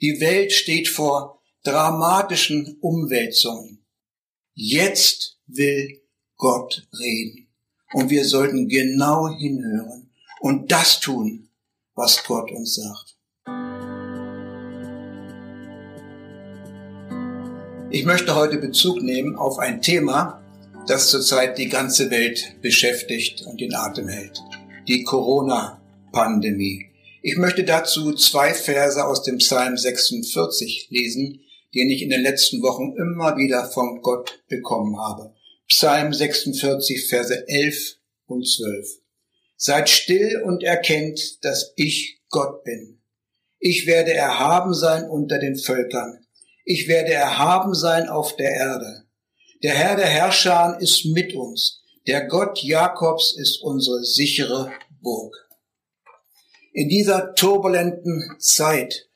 Die Welt steht vor dramatischen Umwälzungen. Jetzt will Gott reden. Und wir sollten genau hinhören und das tun, was Gott uns sagt. Ich möchte heute Bezug nehmen auf ein Thema, das zurzeit die ganze Welt beschäftigt und den Atem hält. Die Corona-Pandemie. Ich möchte dazu zwei Verse aus dem Psalm 46 lesen, den ich in den letzten Wochen immer wieder von Gott bekommen habe. Psalm 46, Verse 11 und 12. Seid still und erkennt, dass ich Gott bin. Ich werde erhaben sein unter den Völkern ich werde erhaben sein auf der Erde. Der Herr der Herrscher ist mit uns. Der Gott Jakobs ist unsere sichere Burg. In dieser turbulenten Zeit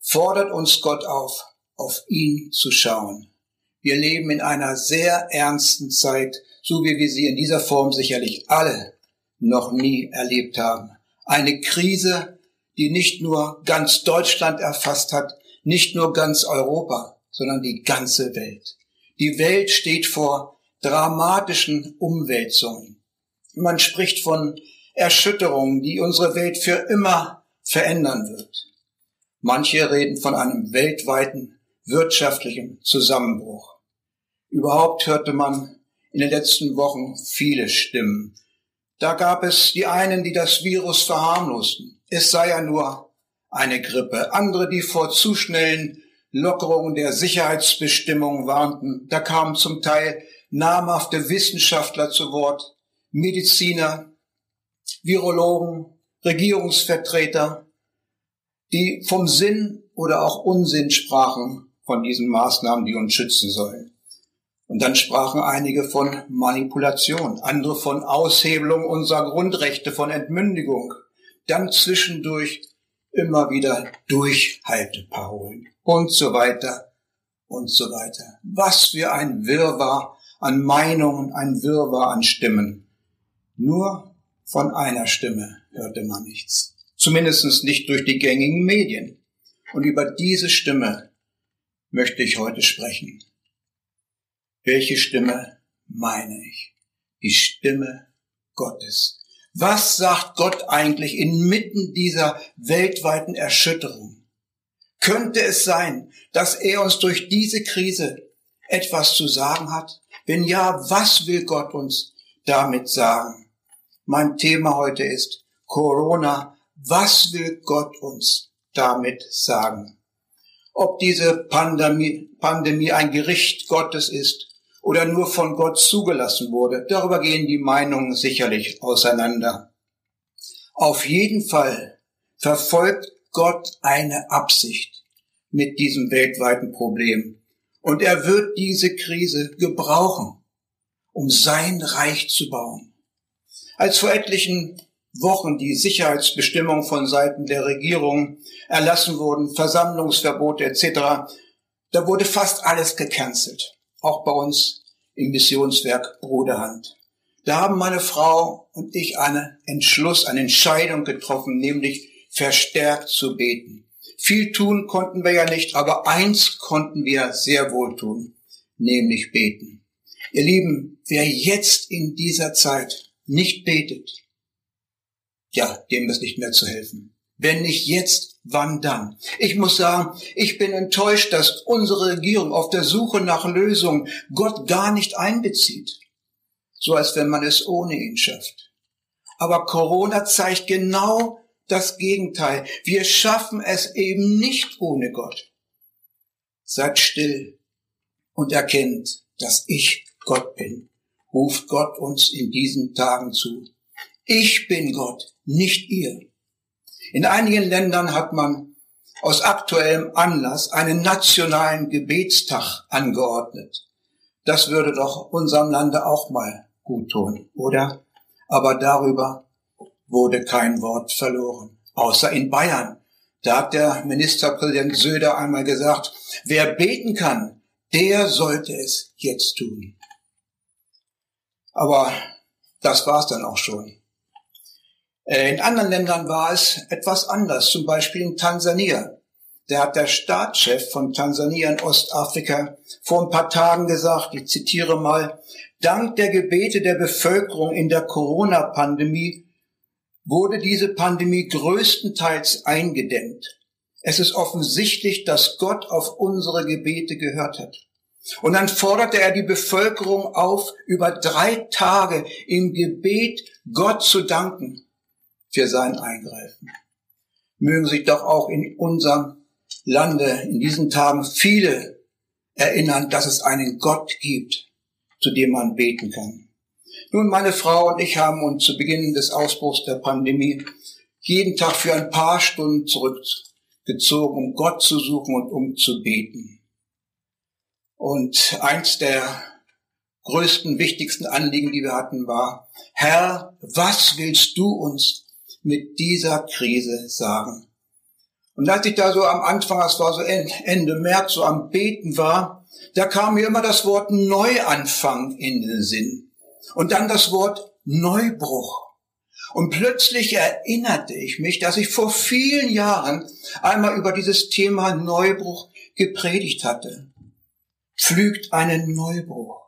fordert uns Gott auf, auf ihn zu schauen. Wir leben in einer sehr ernsten Zeit, so wie wir sie in dieser Form sicherlich alle noch nie erlebt haben. Eine Krise, die nicht nur ganz Deutschland erfasst hat, nicht nur ganz Europa, sondern die ganze Welt. Die Welt steht vor dramatischen Umwälzungen. Man spricht von Erschütterungen, die unsere Welt für immer verändern wird. Manche reden von einem weltweiten wirtschaftlichen Zusammenbruch. Überhaupt hörte man in den letzten Wochen viele Stimmen. Da gab es die einen, die das Virus verharmlosten. Es sei ja nur eine Grippe. Andere, die vor zu schnellen Lockerungen der Sicherheitsbestimmungen warnten. Da kamen zum Teil namhafte Wissenschaftler zu Wort, Mediziner, Virologen, Regierungsvertreter, die vom Sinn oder auch Unsinn sprachen von diesen Maßnahmen, die uns schützen sollen. Und dann sprachen einige von Manipulation, andere von Aushebelung unserer Grundrechte, von Entmündigung. Dann zwischendurch immer wieder Durchhalteparolen und so weiter und so weiter. Was für ein Wirrwarr an Meinungen, ein Wirrwarr an Stimmen. Nur von einer Stimme hörte man nichts. Zumindest nicht durch die gängigen Medien. Und über diese Stimme möchte ich heute sprechen. Welche Stimme meine ich? Die Stimme Gottes. Was sagt Gott eigentlich inmitten dieser weltweiten Erschütterung? Könnte es sein, dass er uns durch diese Krise etwas zu sagen hat? Wenn ja, was will Gott uns damit sagen? Mein Thema heute ist Corona. Was will Gott uns damit sagen? Ob diese Pandemie, Pandemie ein Gericht Gottes ist oder nur von Gott zugelassen wurde. Darüber gehen die Meinungen sicherlich auseinander. Auf jeden Fall verfolgt Gott eine Absicht mit diesem weltweiten Problem. Und er wird diese Krise gebrauchen, um sein Reich zu bauen. Als vor etlichen Wochen die Sicherheitsbestimmungen von Seiten der Regierung erlassen wurden, Versammlungsverbote etc., da wurde fast alles gecancelt auch bei uns im Missionswerk Bruderhand. Da haben meine Frau und ich einen Entschluss, eine Entscheidung getroffen, nämlich verstärkt zu beten. Viel tun konnten wir ja nicht, aber eins konnten wir sehr wohl tun, nämlich beten. Ihr Lieben, wer jetzt in dieser Zeit nicht betet, ja, dem ist nicht mehr zu helfen. Wenn nicht jetzt, wann dann? Ich muss sagen, ich bin enttäuscht, dass unsere Regierung auf der Suche nach Lösungen Gott gar nicht einbezieht. So als wenn man es ohne ihn schafft. Aber Corona zeigt genau das Gegenteil. Wir schaffen es eben nicht ohne Gott. Seid still und erkennt, dass ich Gott bin. Ruft Gott uns in diesen Tagen zu. Ich bin Gott, nicht ihr. In einigen Ländern hat man aus aktuellem Anlass einen nationalen Gebetstag angeordnet. Das würde doch unserem Lande auch mal gut tun, oder? Aber darüber wurde kein Wort verloren, außer in Bayern. Da hat der Ministerpräsident Söder einmal gesagt, wer beten kann, der sollte es jetzt tun. Aber das war's dann auch schon. Äh, in anderen Ländern war es etwas anders, zum Beispiel in Tansania. der hat der Staatschef von Tansania in Ostafrika vor ein paar Tagen gesagt, ich zitiere mal, dank der Gebete der Bevölkerung in der Corona-Pandemie wurde diese Pandemie größtenteils eingedämmt. Es ist offensichtlich, dass Gott auf unsere Gebete gehört hat. Und dann forderte er die Bevölkerung auf, über drei Tage im Gebet Gott zu danken für sein Eingreifen. Mögen sich doch auch in unserem Lande in diesen Tagen viele erinnern, dass es einen Gott gibt, zu dem man beten kann. Nun, meine Frau und ich haben uns zu Beginn des Ausbruchs der Pandemie jeden Tag für ein paar Stunden zurückgezogen, um Gott zu suchen und um zu beten. Und eins der größten, wichtigsten Anliegen, die wir hatten, war, Herr, was willst du uns mit dieser Krise sagen? Und als ich da so am Anfang, das war so Ende März, so am Beten war, da kam mir immer das Wort Neuanfang in den Sinn. Und dann das Wort Neubruch. Und plötzlich erinnerte ich mich, dass ich vor vielen Jahren einmal über dieses Thema Neubruch gepredigt hatte. Pflügt einen Neubruch.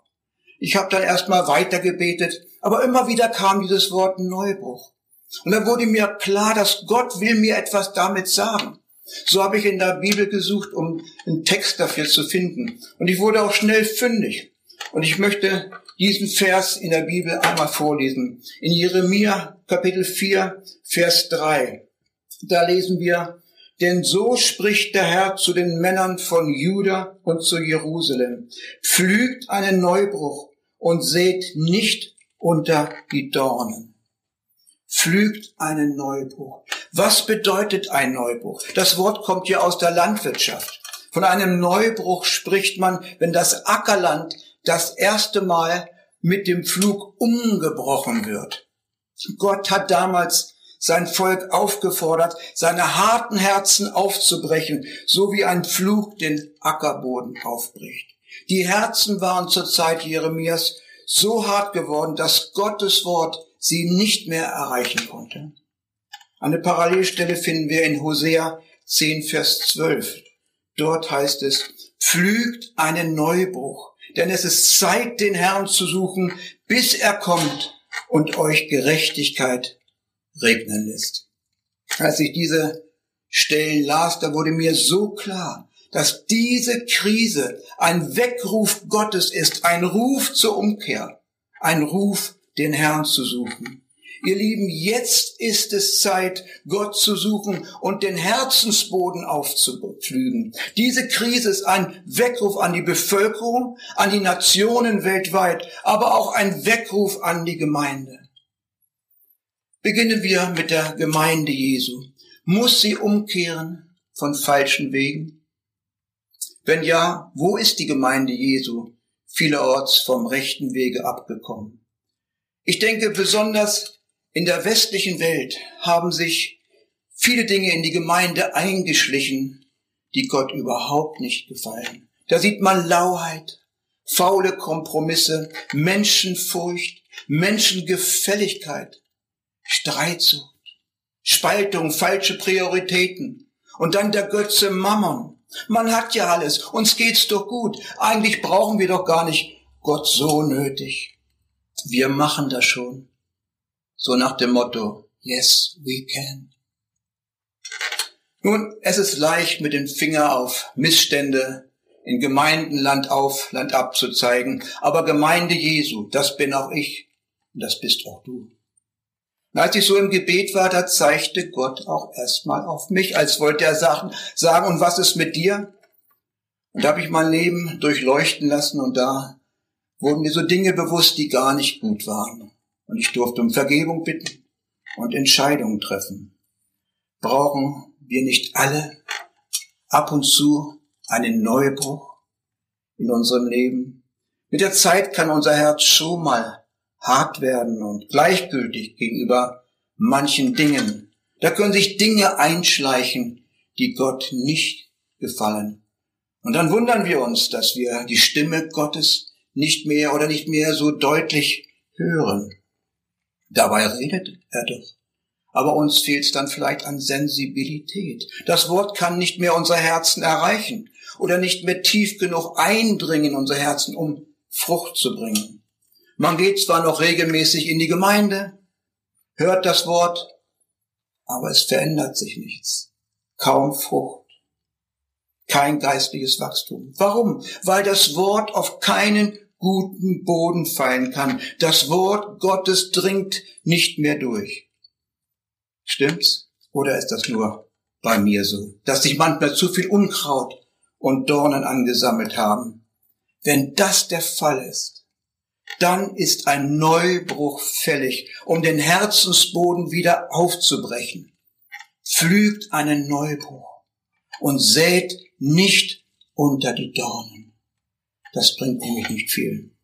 Ich habe dann erstmal weitergebetet, aber immer wieder kam dieses Wort Neubruch. Und dann wurde mir klar, dass Gott will mir etwas damit sagen. So habe ich in der Bibel gesucht, um einen Text dafür zu finden. Und ich wurde auch schnell fündig. Und ich möchte diesen Vers in der Bibel einmal vorlesen. In Jeremia Kapitel 4, Vers 3. Da lesen wir, denn so spricht der Herr zu den Männern von Juda und zu Jerusalem. Pflügt einen Neubruch und seht nicht unter die Dornen pflügt einen Neubruch. Was bedeutet ein Neubruch? Das Wort kommt ja aus der Landwirtschaft. Von einem Neubruch spricht man, wenn das Ackerland das erste Mal mit dem Pflug umgebrochen wird. Gott hat damals sein Volk aufgefordert, seine harten Herzen aufzubrechen, so wie ein Pflug den Ackerboden aufbricht. Die Herzen waren zur Zeit Jeremias so hart geworden, dass Gottes Wort sie nicht mehr erreichen konnte. Eine Parallelstelle finden wir in Hosea 10, Vers 12. Dort heißt es, pflügt einen Neubruch, denn es ist Zeit, den Herrn zu suchen, bis er kommt und euch Gerechtigkeit regnen lässt. Als ich diese Stellen las, da wurde mir so klar, dass diese Krise ein Weckruf Gottes ist, ein Ruf zur Umkehr, ein Ruf den Herrn zu suchen. Ihr Lieben, jetzt ist es Zeit, Gott zu suchen und den Herzensboden aufzupflügen. Diese Krise ist ein Weckruf an die Bevölkerung, an die Nationen weltweit, aber auch ein Weckruf an die Gemeinde. Beginnen wir mit der Gemeinde Jesu. Muss sie umkehren von falschen Wegen? Wenn ja, wo ist die Gemeinde Jesu vielerorts vom rechten Wege abgekommen? Ich denke, besonders in der westlichen Welt haben sich viele Dinge in die Gemeinde eingeschlichen, die Gott überhaupt nicht gefallen. Da sieht man Lauheit, faule Kompromisse, Menschenfurcht, Menschengefälligkeit, Streitsucht, Spaltung, falsche Prioritäten und dann der Götze Mammon. Man hat ja alles, uns geht's doch gut. Eigentlich brauchen wir doch gar nicht Gott so nötig wir machen das schon. So nach dem Motto, yes, we can. Nun, es ist leicht, mit dem Finger auf Missstände in Gemeinden Land auf, Land ab zu zeigen, aber Gemeinde Jesu, das bin auch ich und das bist auch du. Und als ich so im Gebet war, da zeigte Gott auch erstmal auf mich, als wollte er sagen, sagen, und was ist mit dir? Und da habe ich mein Leben durchleuchten lassen und da wurden mir so Dinge bewusst, die gar nicht gut waren. Und ich durfte um Vergebung bitten und Entscheidungen treffen. Brauchen wir nicht alle ab und zu einen Neubruch in unserem Leben? Mit der Zeit kann unser Herz schon mal hart werden und gleichgültig gegenüber manchen Dingen. Da können sich Dinge einschleichen, die Gott nicht gefallen. Und dann wundern wir uns, dass wir die Stimme Gottes nicht mehr oder nicht mehr so deutlich hören. Dabei redet er doch. Aber uns fehlt es dann vielleicht an Sensibilität. Das Wort kann nicht mehr unser Herzen erreichen oder nicht mehr tief genug eindringen in unser Herzen, um Frucht zu bringen. Man geht zwar noch regelmäßig in die Gemeinde, hört das Wort, aber es verändert sich nichts. Kaum Frucht. Kein geistliches Wachstum. Warum? Weil das Wort auf keinen guten Boden fallen kann. Das Wort Gottes dringt nicht mehr durch. Stimmt's? Oder ist das nur bei mir so, dass sich manchmal zu viel Unkraut und Dornen angesammelt haben? Wenn das der Fall ist, dann ist ein Neubruch fällig, um den Herzensboden wieder aufzubrechen. Pflügt einen Neubruch und sät nicht unter die Dornen. Das bringt nämlich nicht viel.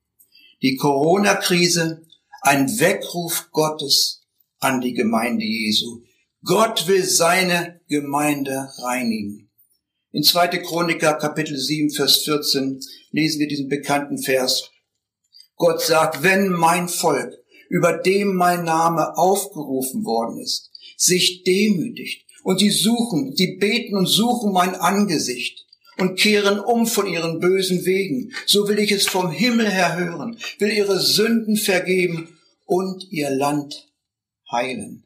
Die Corona-Krise, ein Weckruf Gottes an die Gemeinde Jesu. Gott will seine Gemeinde reinigen. In 2. Chroniker Kapitel 7, Vers 14 lesen wir diesen bekannten Vers. Gott sagt, wenn mein Volk, über dem mein Name aufgerufen worden ist, sich demütigt und die suchen, die beten und suchen mein Angesicht und kehren um von ihren bösen Wegen, so will ich es vom Himmel her hören, will ihre Sünden vergeben und ihr Land heilen.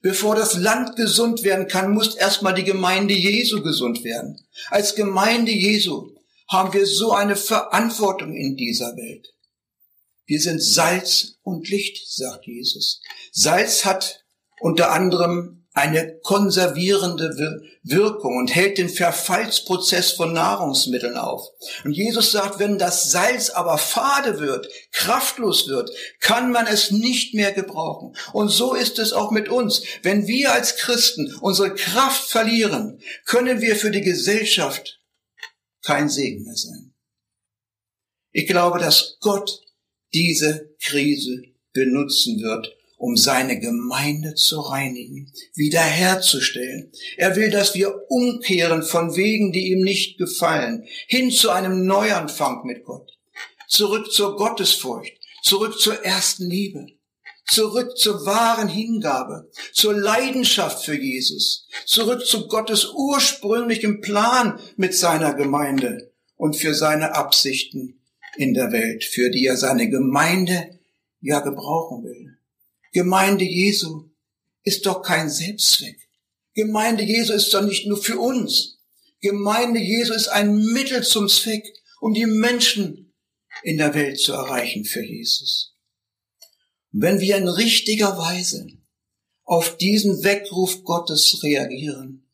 Bevor das Land gesund werden kann, muss erstmal die Gemeinde Jesu gesund werden. Als Gemeinde Jesu haben wir so eine Verantwortung in dieser Welt. Wir sind Salz und Licht, sagt Jesus. Salz hat unter anderem eine konservierende Wirkung und hält den Verfallsprozess von Nahrungsmitteln auf. Und Jesus sagt, wenn das Salz aber fade wird, kraftlos wird, kann man es nicht mehr gebrauchen. Und so ist es auch mit uns. Wenn wir als Christen unsere Kraft verlieren, können wir für die Gesellschaft kein Segen mehr sein. Ich glaube, dass Gott diese Krise benutzen wird, um seine Gemeinde zu reinigen, wiederherzustellen. Er will, dass wir umkehren von Wegen, die ihm nicht gefallen, hin zu einem Neuanfang mit Gott, zurück zur Gottesfurcht, zurück zur ersten Liebe, zurück zur wahren Hingabe, zur Leidenschaft für Jesus, zurück zu Gottes ursprünglichem Plan mit seiner Gemeinde und für seine Absichten in der Welt, für die er seine Gemeinde ja gebrauchen will. Gemeinde Jesu ist doch kein Selbstzweck. Gemeinde Jesu ist doch nicht nur für uns. Gemeinde Jesu ist ein Mittel zum Zweck, um die Menschen in der Welt zu erreichen für Jesus. Wenn wir in richtiger Weise auf diesen Weckruf Gottes reagieren,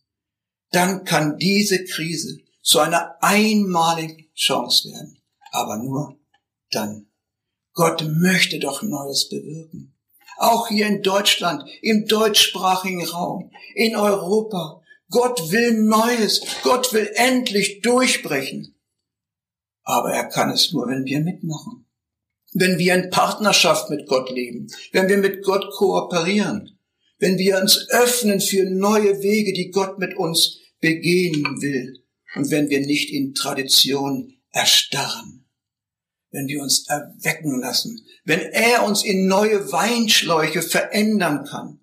dann kann diese Krise zu einer einmaligen Chance werden aber nur dann. Gott möchte doch Neues bewirken. Auch hier in Deutschland, im deutschsprachigen Raum, in Europa. Gott will Neues. Gott will endlich durchbrechen. Aber er kann es nur, wenn wir mitmachen. Wenn wir in Partnerschaft mit Gott leben. Wenn wir mit Gott kooperieren. Wenn wir uns öffnen für neue Wege, die Gott mit uns begehen will. Und wenn wir nicht in Tradition erstarren wenn wir uns erwecken lassen, wenn er uns in neue Weinschläuche verändern kann.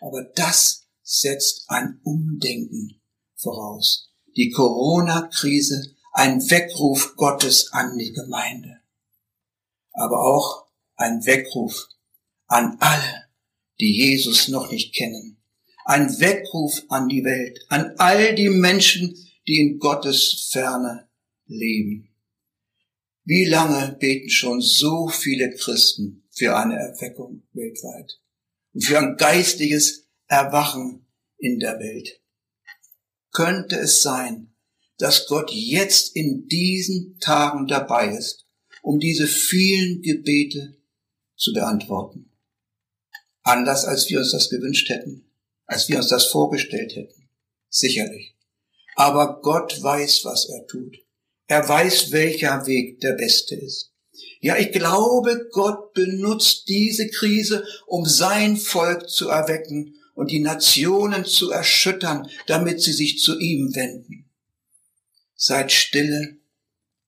Aber das setzt ein Umdenken voraus. Die Corona-Krise, ein Weckruf Gottes an die Gemeinde. Aber auch ein Weckruf an alle, die Jesus noch nicht kennen. Ein Weckruf an die Welt, an all die Menschen, die in Gottes Ferne leben. Wie lange beten schon so viele Christen für eine Erweckung weltweit und für ein geistiges Erwachen in der Welt? Könnte es sein, dass Gott jetzt in diesen Tagen dabei ist, um diese vielen Gebete zu beantworten? Anders als wir uns das gewünscht hätten, als wir uns das vorgestellt hätten. Sicherlich. Aber Gott weiß, was er tut. Er weiß, welcher Weg der beste ist. Ja, ich glaube, Gott benutzt diese Krise, um sein Volk zu erwecken und die Nationen zu erschüttern, damit sie sich zu ihm wenden. Seid stille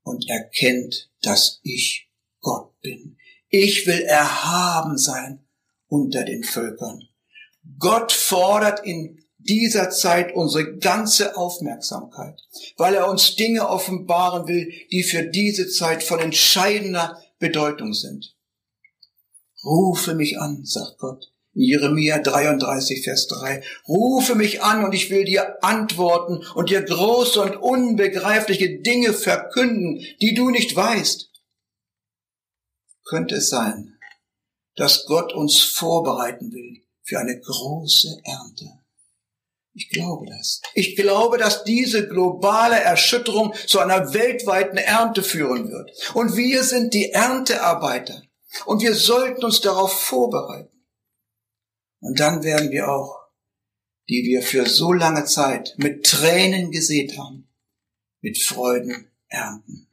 und erkennt, dass ich Gott bin. Ich will erhaben sein unter den Völkern. Gott fordert in dieser Zeit unsere ganze Aufmerksamkeit, weil er uns Dinge offenbaren will, die für diese Zeit von entscheidender Bedeutung sind. Rufe mich an, sagt Gott. In Jeremia 33, Vers 3. Rufe mich an und ich will dir antworten und dir große und unbegreifliche Dinge verkünden, die du nicht weißt. Könnte es sein, dass Gott uns vorbereiten will für eine große Ernte? Ich glaube das. Ich glaube, dass diese globale Erschütterung zu einer weltweiten Ernte führen wird. Und wir sind die Erntearbeiter. Und wir sollten uns darauf vorbereiten. Und dann werden wir auch, die wir für so lange Zeit mit Tränen gesät haben, mit Freuden ernten.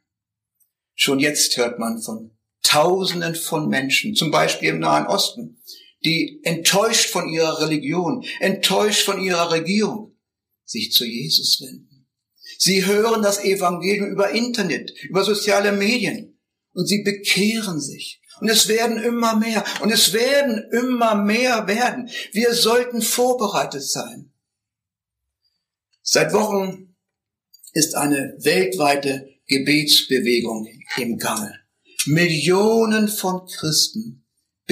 Schon jetzt hört man von Tausenden von Menschen, zum Beispiel im Nahen Osten, die enttäuscht von ihrer Religion, enttäuscht von ihrer Regierung, sich zu Jesus wenden. Sie hören das Evangelium über Internet, über soziale Medien und sie bekehren sich. Und es werden immer mehr. Und es werden immer mehr werden. Wir sollten vorbereitet sein. Seit Wochen ist eine weltweite Gebetsbewegung im Gange. Millionen von Christen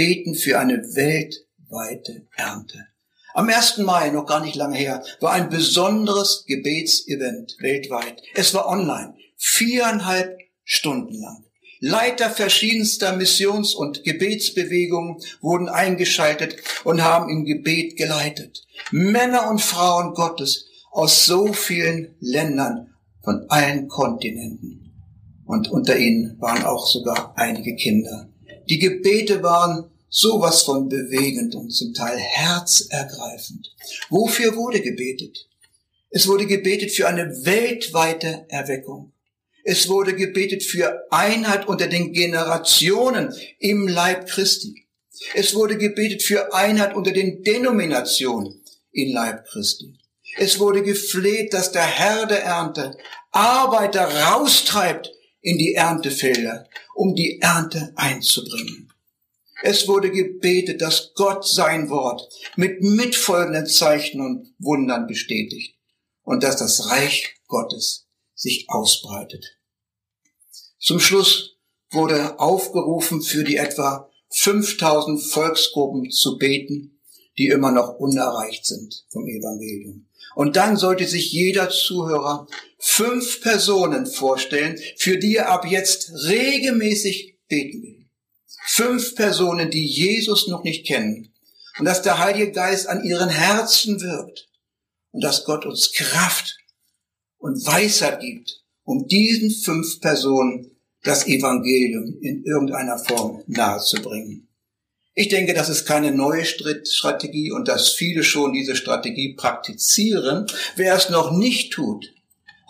beten für eine weltweite Ernte. Am 1. Mai, noch gar nicht lange her, war ein besonderes Gebetsevent weltweit. Es war online, viereinhalb Stunden lang. Leiter verschiedenster Missions- und Gebetsbewegungen wurden eingeschaltet und haben im Gebet geleitet. Männer und Frauen Gottes aus so vielen Ländern von allen Kontinenten. Und unter ihnen waren auch sogar einige Kinder. Die Gebete waren sowas von bewegend und zum Teil herzergreifend. Wofür wurde gebetet? Es wurde gebetet für eine weltweite Erweckung. Es wurde gebetet für Einheit unter den Generationen im Leib Christi. Es wurde gebetet für Einheit unter den Denominationen im Leib Christi. Es wurde gefleht, dass der Herr der Ernte Arbeiter raustreibt in die Erntefelder, um die Ernte einzubringen. Es wurde gebetet, dass Gott sein Wort mit mitfolgenden Zeichen und Wundern bestätigt und dass das Reich Gottes sich ausbreitet. Zum Schluss wurde aufgerufen, für die etwa 5000 Volksgruppen zu beten, die immer noch unerreicht sind vom Evangelium. Und dann sollte sich jeder Zuhörer fünf Personen vorstellen, für die er ab jetzt regelmäßig beten will. Fünf Personen, die Jesus noch nicht kennen. Und dass der Heilige Geist an ihren Herzen wirkt. Und dass Gott uns Kraft und Weisheit gibt, um diesen fünf Personen das Evangelium in irgendeiner Form nahezubringen. Ich denke, das ist keine neue Strategie und dass viele schon diese Strategie praktizieren. Wer es noch nicht tut,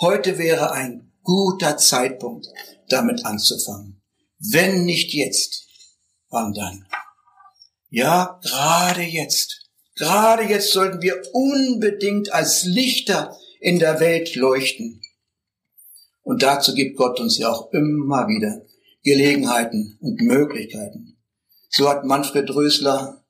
heute wäre ein guter Zeitpunkt, damit anzufangen. Wenn nicht jetzt, wann dann? Ja, gerade jetzt. Gerade jetzt sollten wir unbedingt als Lichter in der Welt leuchten. Und dazu gibt Gott uns ja auch immer wieder Gelegenheiten und Möglichkeiten. So hat Manfred Rösler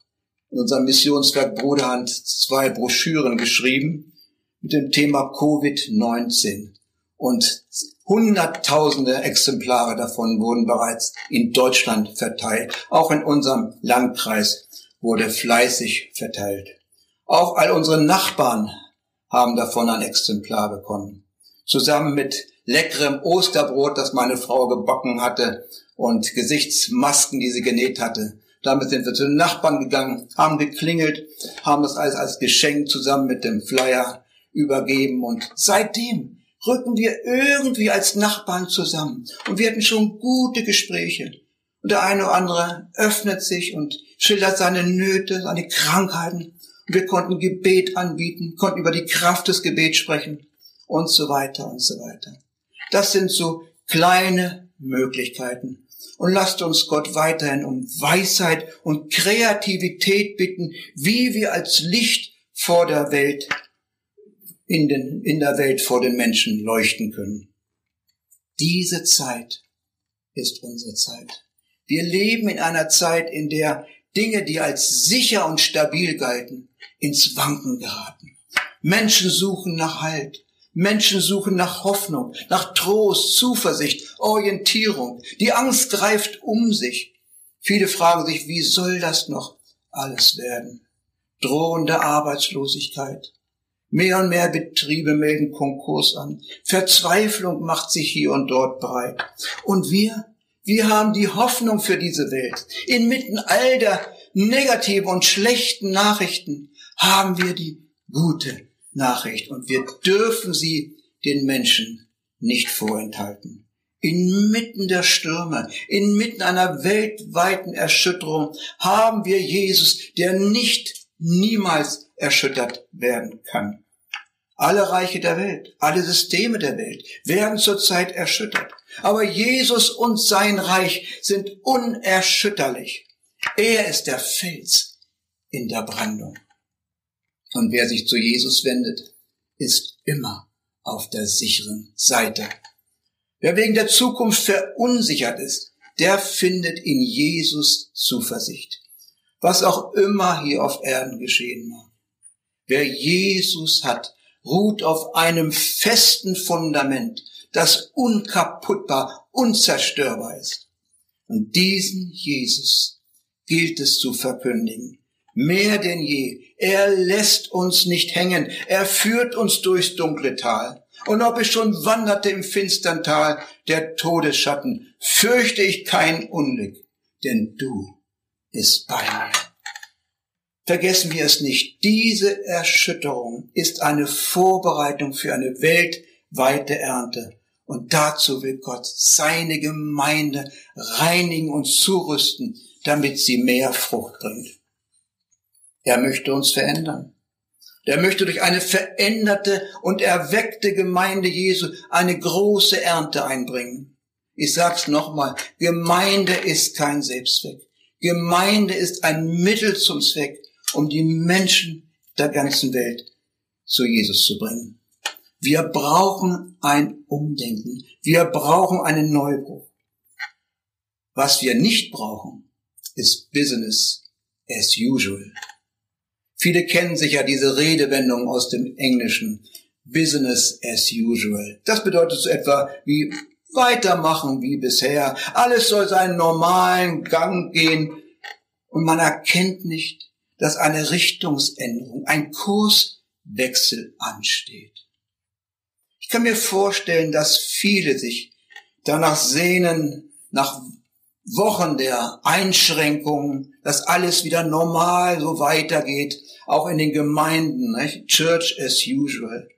in unserem Missionswerk Bruderhand zwei Broschüren geschrieben mit dem Thema Covid-19. Und Hunderttausende Exemplare davon wurden bereits in Deutschland verteilt. Auch in unserem Landkreis wurde fleißig verteilt. Auch all unsere Nachbarn haben davon ein Exemplar bekommen. Zusammen mit leckerem Osterbrot, das meine Frau gebacken hatte und Gesichtsmasken, die sie genäht hatte. Damit sind wir zu den Nachbarn gegangen, haben geklingelt, haben das alles als Geschenk zusammen mit dem Flyer übergeben und seitdem rücken wir irgendwie als Nachbarn zusammen und wir hatten schon gute Gespräche. Und der eine oder andere öffnet sich und schildert seine Nöte, seine Krankheiten wir konnten Gebet anbieten, konnten über die Kraft des Gebets sprechen und so weiter und so weiter. Das sind so kleine Möglichkeiten. Und lasst uns Gott weiterhin um Weisheit und Kreativität bitten, wie wir als Licht vor der Welt, in, den, in der Welt vor den Menschen leuchten können. Diese Zeit ist unsere Zeit. Wir leben in einer Zeit, in der Dinge, die als sicher und stabil galten, ins Wanken geraten. Menschen suchen nach Halt. Menschen suchen nach Hoffnung, nach Trost, Zuversicht, Orientierung. Die Angst greift um sich. Viele fragen sich, wie soll das noch alles werden? Drohende Arbeitslosigkeit. Mehr und mehr Betriebe melden Konkurs an. Verzweiflung macht sich hier und dort breit. Und wir, wir haben die Hoffnung für diese Welt. Inmitten all der negativen und schlechten Nachrichten haben wir die gute Nachricht und wir dürfen sie den Menschen nicht vorenthalten. Inmitten der Stürme, inmitten einer weltweiten Erschütterung haben wir Jesus, der nicht niemals erschüttert werden kann. Alle Reiche der Welt, alle Systeme der Welt werden zurzeit erschüttert. Aber Jesus und sein Reich sind unerschütterlich. Er ist der Fels in der Brandung. Und wer sich zu Jesus wendet, ist immer auf der sicheren Seite. Wer wegen der Zukunft verunsichert ist, der findet in Jesus Zuversicht. Was auch immer hier auf Erden geschehen mag. Wer Jesus hat, ruht auf einem festen Fundament, das unkaputtbar, unzerstörbar ist. Und diesen Jesus gilt es zu verkündigen mehr denn je. Er lässt uns nicht hängen. Er führt uns durchs dunkle Tal. Und ob ich schon wanderte im finstern Tal der Todesschatten, fürchte ich kein Unglück, denn du bist bei mir. Vergessen wir es nicht, diese Erschütterung ist eine Vorbereitung für eine weltweite Ernte. Und dazu will Gott seine Gemeinde reinigen und zurüsten, damit sie mehr Frucht bringt. Er möchte uns verändern. Er möchte durch eine veränderte und erweckte Gemeinde Jesu eine große Ernte einbringen. Ich sag's nochmal, Gemeinde ist kein Selbstzweck. Gemeinde ist ein Mittel zum Zweck, um die Menschen der ganzen Welt zu Jesus zu bringen. Wir brauchen ein Umdenken. Wir brauchen einen Neubruch. Was wir nicht brauchen, ist Business as usual. Viele kennen sicher diese Redewendung aus dem Englischen. Business as usual. Das bedeutet so etwa wie weitermachen wie bisher. Alles soll seinen normalen Gang gehen. Und man erkennt nicht, dass eine Richtungsänderung, ein Kurswechsel ansteht. Ich kann mir vorstellen, dass viele sich danach sehnen, nach Wochen der Einschränkungen, dass alles wieder normal so weitergeht, auch in den Gemeinden, nicht? Church as usual.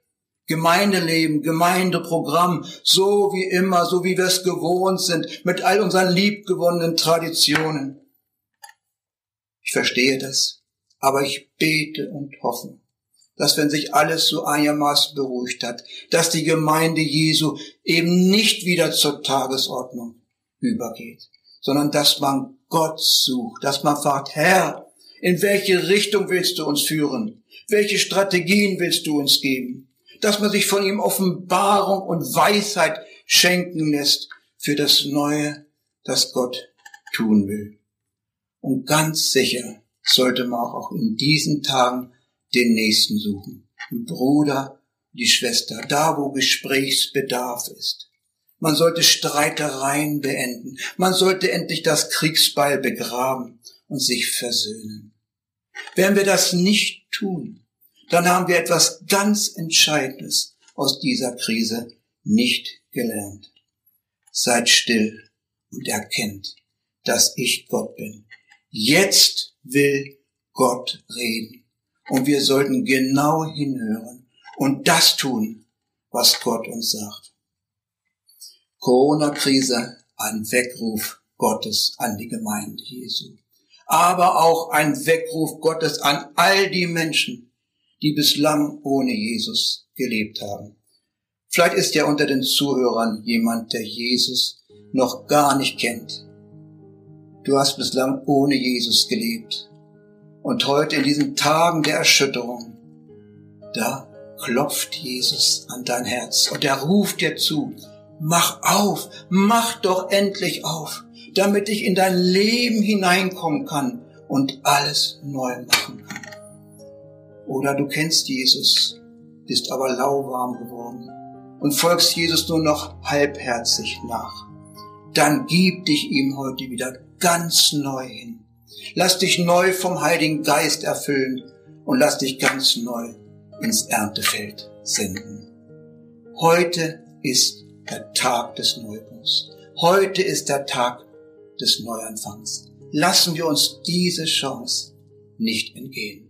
Gemeindeleben, Gemeindeprogramm, so wie immer, so wie wir es gewohnt sind, mit all unseren liebgewonnenen Traditionen. Ich verstehe das, aber ich bete und hoffe, dass wenn sich alles so einigermaßen beruhigt hat, dass die Gemeinde Jesu eben nicht wieder zur Tagesordnung übergeht, sondern dass man Gott sucht, dass man fragt, Herr, in welche Richtung willst du uns führen? Welche Strategien willst du uns geben? Dass man sich von ihm Offenbarung und Weisheit schenken lässt für das Neue, das Gott tun will. Und ganz sicher sollte man auch in diesen Tagen den Nächsten suchen. Den Bruder, die Schwester, da wo Gesprächsbedarf ist. Man sollte Streitereien beenden. Man sollte endlich das Kriegsbeil begraben und sich versöhnen. Wenn wir das nicht tun, dann haben wir etwas ganz Entscheidendes aus dieser Krise nicht gelernt. Seid still und erkennt, dass ich Gott bin. Jetzt will Gott reden. Und wir sollten genau hinhören und das tun, was Gott uns sagt. Corona-Krise, ein Weckruf Gottes an die Gemeinde Jesu aber auch ein Weckruf Gottes an all die Menschen, die bislang ohne Jesus gelebt haben. Vielleicht ist ja unter den Zuhörern jemand, der Jesus noch gar nicht kennt. Du hast bislang ohne Jesus gelebt. Und heute in diesen Tagen der Erschütterung, da klopft Jesus an dein Herz und er ruft dir zu, mach auf, mach doch endlich auf damit ich in dein Leben hineinkommen kann und alles neu machen kann. Oder du kennst Jesus, bist aber lauwarm geworden und folgst Jesus nur noch halbherzig nach. Dann gib dich ihm heute wieder ganz neu hin. Lass dich neu vom Heiligen Geist erfüllen und lass dich ganz neu ins Erntefeld senden. Heute ist der Tag des Neubruchs. Heute ist der Tag des Neuanfangs. Lassen wir uns diese Chance nicht entgehen.